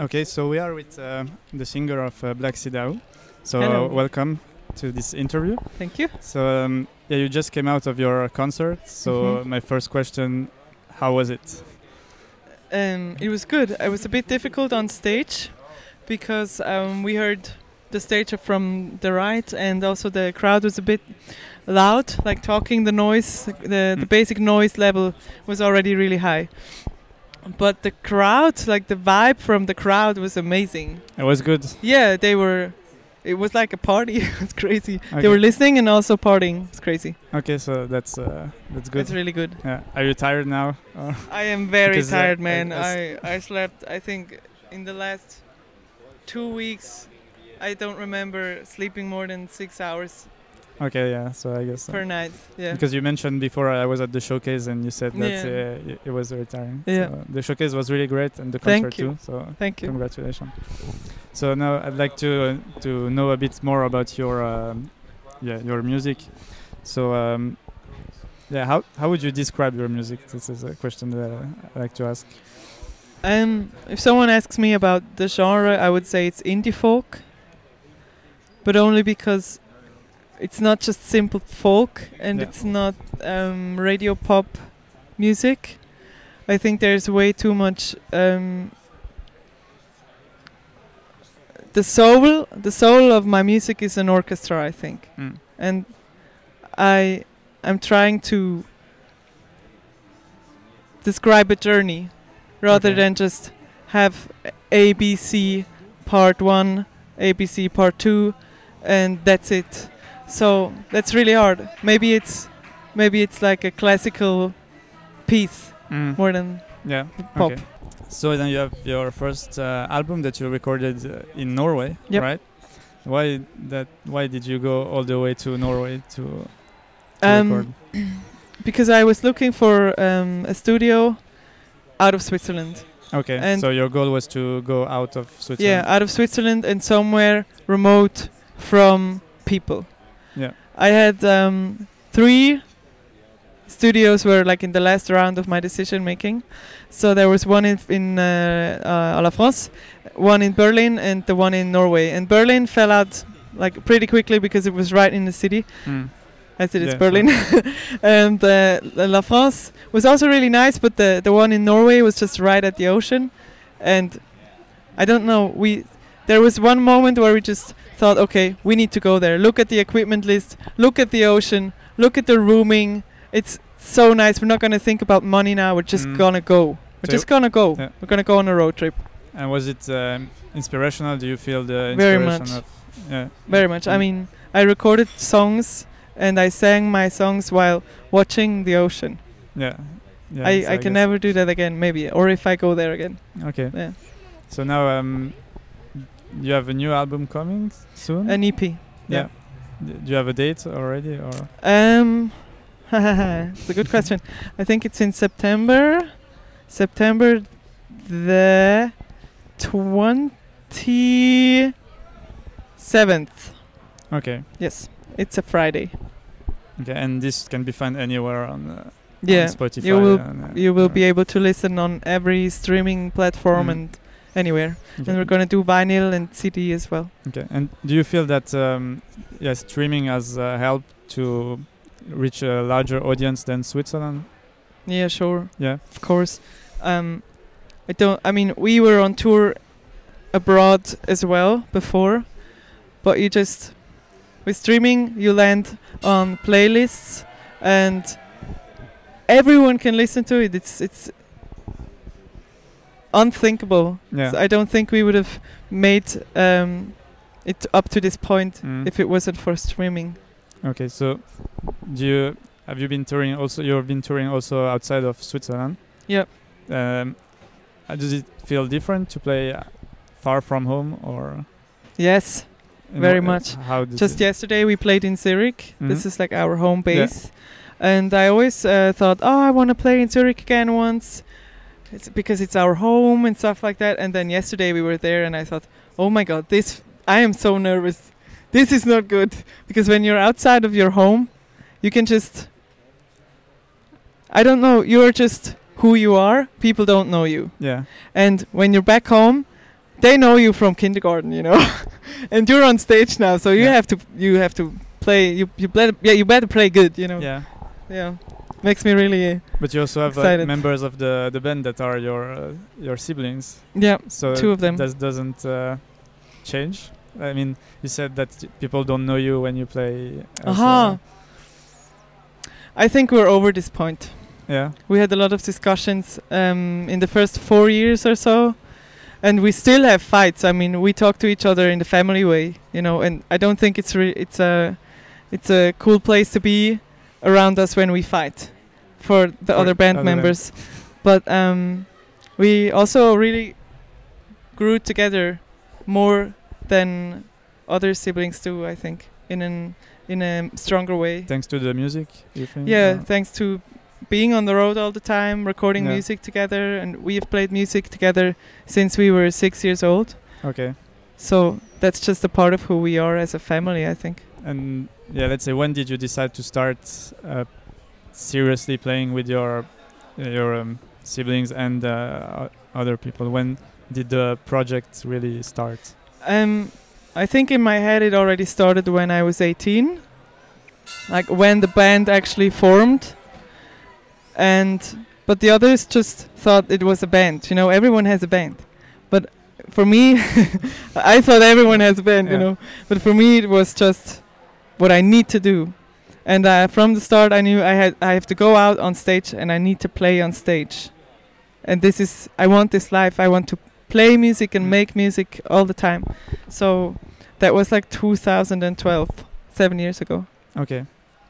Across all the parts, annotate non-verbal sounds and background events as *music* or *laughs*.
Okay, so we are with uh, the singer of uh, Black Sea Dahu. So Hello. welcome to this interview. Thank you. So um, yeah, you just came out of your concert. So Mhm. my first question, how was it? Um, it was good. It was a bit difficult on stage because um, we heard the stage from the right, and also the crowd was a bit loud, like talking. The noise, the the Mm. basic noise level was already really high. But the crowd, like the vibe from the crowd, was amazing. It was good. Yeah, they were. It was like a party. *laughs* it's crazy. Okay. They were listening and also partying. It's crazy. Okay, so that's uh, that's good. It's really good. Yeah. Are you tired now? I am very Because, uh, tired, man. I I, I slept. I think in the last two weeks, I don't remember sleeping more than six hours okay, yeah. So I guess. uh, per night. Yeah. Because you mentioned before I was at the showcase and you said that Yeah. uh, it- was very tiring. Yeah. So the showcase was really great and the concert too. So Thank you. congratulations. So now I'd like to to know a bit more about your um, yeah your music. So um, yeah, how how would you describe your music? This is a question that I like to ask. Um, if someone asks me about the genre, I would say it's indie folk, but only because it's not just simple folk and Yeah. it's not um, radio pop music. I think there's way too much. Um, the soul, the soul of my music is an orchestra, I think, Mm. and I, I'm trying to describe a journey rather Okay. than just have A B C part one, A B C part two, and that's it. So that's really hard. Maybe it's maybe it's like a classical piece Mm. more than Yeah. pop. Okay. So then you have your first uh, album that you recorded uh, in Norway, Yep. right? Why that? Why did you go all the way to Norway to, to Um, record? *clears throat* because I was looking for um, a studio out of Switzerland. Okay, and- so your goal was to go out of Switzerland. Yeah, out of Switzerland and somewhere remote from people. I had um, three studios were like in the last round of my decision making. So there was one in in uh, uh, à la France, one in Berlin, and the one in Norway. And Berlin fell out like pretty quickly because it was right in the city. Mm. I said it's Yeah, Berlin. *laughs* and uh, La France was also really nice, but the the one in Norway was just right at the ocean, and I don't know. We there was one moment where we just thought, okay, we need to go there. Look at the equipment list. Look at the ocean. Look at the rooming. It's so nice. We're not gonna think about money now. We're just Mm. gonna go. We're So just gonna go. yeah. We're gonna go on a road trip. And was it um, inspirational? Do you feel the Very much. of yeah? Very much. I Mm. mean, I recorded songs and I sang my songs while watching the ocean. Yeah. yeah I, so I can never do that again, maybe, or if I go there again. Okay. Yeah. So now um, you have a new album coming soon. An EP. yeah. D- Do you have a date already, or Um, *laughs* it's a good question. I think it's in September. September the twenty seventh. okay? Yes, it's a Friday. Okay, and this can be found anywhere on, uh, Yeah, on Spotify. you will and, uh, you will be able to listen on every streaming platform Mhm. and anywhere. okay. And we're gonna do vinyl and CD as well. Okay, and do you feel that um, yeah, streaming has uh, helped to reach a larger audience than Switzerland? Yeah, sure. Yeah. of course. Um, I don't. I mean, we were on tour abroad as well before, but you just with streaming you land on playlists and everyone can listen to it. It's it's unthinkable. Yeah. So I don't think we would have made um, it up to this point Mm. if it wasn't for streaming. Okay, so do you have you been touring also? You've been touring also outside of Switzerland. Yeah. Um, uh, does it feel different to play uh, far from home, or Yes. Very uh, much. How Just yesterday we played in Zurich. This Mhm. is like our home Yeah. base. And I always uh, thought, oh, I want to play in Zurich again once. It's because it's our home and stuff like that. And then yesterday we were there and I thought, oh my God, this, I am so nervous. This is not good. Because when you're outside of your home, you can just, I don't know, you're just who you are. People don't know you. Yeah. And when you're back home, they know you from kindergarten, you know, *laughs* and you're on stage now, so you Yeah. have to you have to play. You you better yeah you better play good, you know. Yeah. Yeah. Makes me really But you also have like, members of the the band that are your uh, your siblings. yeah. So Two of them. That doesn't uh, change. I mean, you said that people don't know you when you play. Aha. uh, I think we're over this point. yeah. We had a lot of discussions um, in the first four years or so, and we still have fights. I mean, we talk to each other in the family way, you know. And I don't think it's re- it's a it's a cool place to be around us when we fight for the For other band other members. But um, we also really grew together more than other siblings do. I think in an in a stronger way. Thanks to the music, you think? Yeah, or- thanks to being on the road all the time, recording Yeah. music together, and we have played music together since we were six years old. okay. So that's just a part of who we are as a family, I think. And yeah, let's say when did you decide to start uh, seriously playing with your your um, siblings and uh, other people? When did the project really start? Um, I think in my head it already started when I was 18, like when the band actually formed, and but the others just thought it was a band. You know, everyone has a band, but for me, *laughs* I thought everyone has a band. You know, but for me it was just what I need to do, and uh, from the start I knew I had I have to go out on stage and I need to play on stage, and this is I want this life. I want to play music and Mm. make music all the time. So that was like 2012, seven years ago. Okay.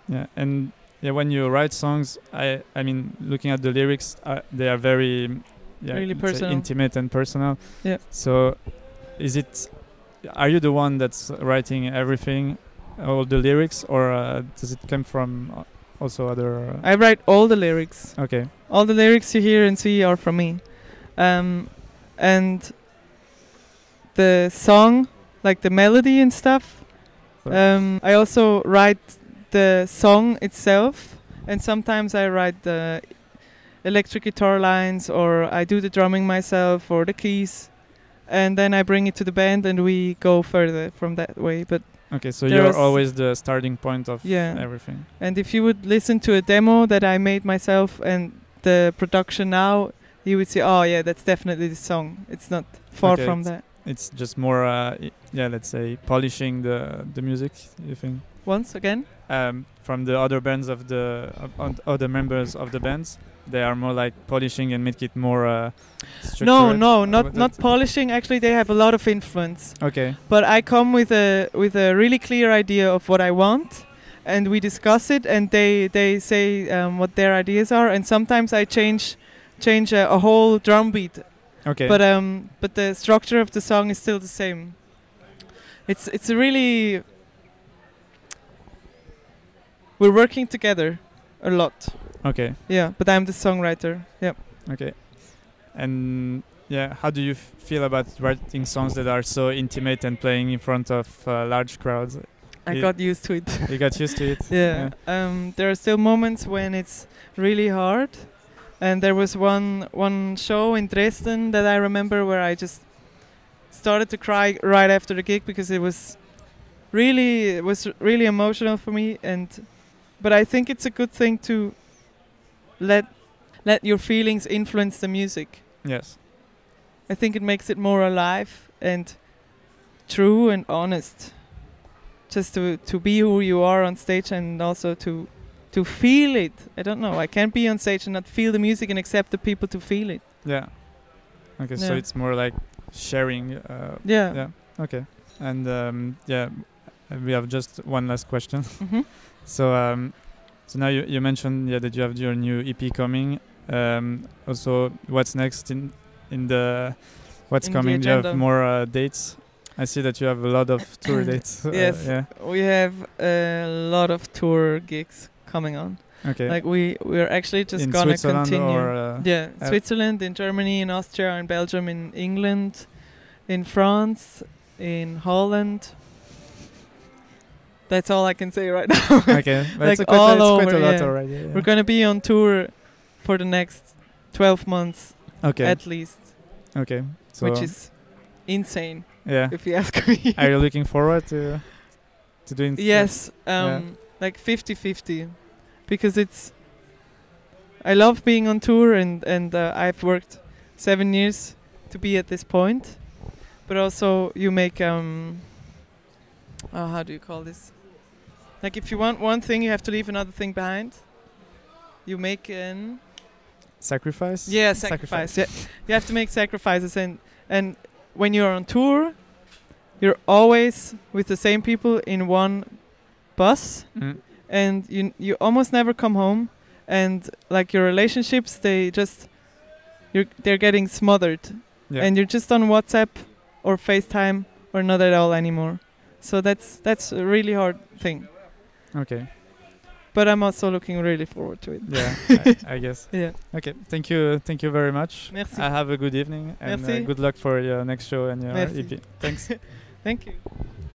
Yeah, and yeah, when you write songs, I I mean, looking at the lyrics, uh, they are very yeah, Really let's personal. intimate and personal. Yeah. So, is it? Are you the one that's writing everything, all the lyrics, or uh, does it come from also other? Uh, I write all the lyrics. okay. All the lyrics you hear and see are from me. Um, and the song, like the melody and stuff, um, I also write the song itself. And sometimes I write the electric guitar lines, or I do the drumming myself, or the keys. And then I bring it to the band, and we go further from that way. But Okay, so there you're always the starting point of Yeah. everything. And if you would listen to a demo that I made myself and the production now, you would say, "Oh yeah, that's definitely the song." It's not far Okay, from it's- that. It's just more, uh, yeah, let's say polishing the the music. You think? Once again, um, from the other bands of the uh, other members of the bands. They are more like polishing and make it more. Uh, no, no, not not polishing. Actually, they have a lot of influence. Okay. But I come with a with a really clear idea of what I want, and we discuss it, and they they say um, what their ideas are, and sometimes I change change a, a whole drum beat Okay. but um but the structure of the song is still the same it's it's a really we're working together a lot okay. yeah but i'm the songwriter yeah Okay. And yeah, how do you f- feel about writing songs that are so intimate and playing in front of uh, large crowds? i Yeah. got used to it You got used to it. *laughs* *laughs* yeah um there are still moments when it's really hard and there was one one show in dresden that i remember where i just started to cry right after the gig because it was really it was really emotional for me and but i think it's a good thing to let let your feelings influence the music Yes. i think it makes it more alive and true and honest just to to be who you are on stage and also to to feel it i don't know i can't be on stage and not feel the music and accept the people to feel it Yeah. Okay, so it's more like sharing. Uh, yeah, yeah. Okay. And um, yeah, we have just one last question. hmm *laughs* So um, so now you, you mentioned yeah that you have your new EP coming. Um, also, what's next in in the what's In the coming? Do you have more uh, dates? I see that you have a lot of *coughs* tour dates. uh, Yes. yeah. we have a lot of tour gigs coming on Okay. like we we're actually just in gonna Switzerland continue or uh, yeah uh, switzerland in germany in austria in belgium in england in france in holland that's all i can say right *laughs* now okay. But like a quite, all it's quite a over, lot yeah. already. Yeah. we're gonna be on tour for the next 12 months okay. at least okay. So which is insane, Yeah. if you ask *laughs* me. Are you looking forward to to doing? yes, um, like 50-50, because it's. I love being on tour, and and uh, I've worked seven years to be at this point, but also you make um. Oh, how do you call this? Like if you want one thing, you have to leave another thing behind. You make an Sacrifice. Yeah, sacrifice. Yeah, you have to make sacrifices, and and when you're on tour, you're always with the same people in one bus, Mm. and you you almost never come home, and like your relationships, they just you're they're getting smothered, Yeah. and you're just on WhatsApp or FaceTime or not at all anymore. So that's that's a really hard thing, okay. but I'm also looking really forward to it. Yeah. *laughs* I, I guess. Yeah. Okay. Thank you. Thank you very much. Merci. I have a good evening and uh, good luck for your next show and your Merci. EP. Thanks. *laughs* Thank you.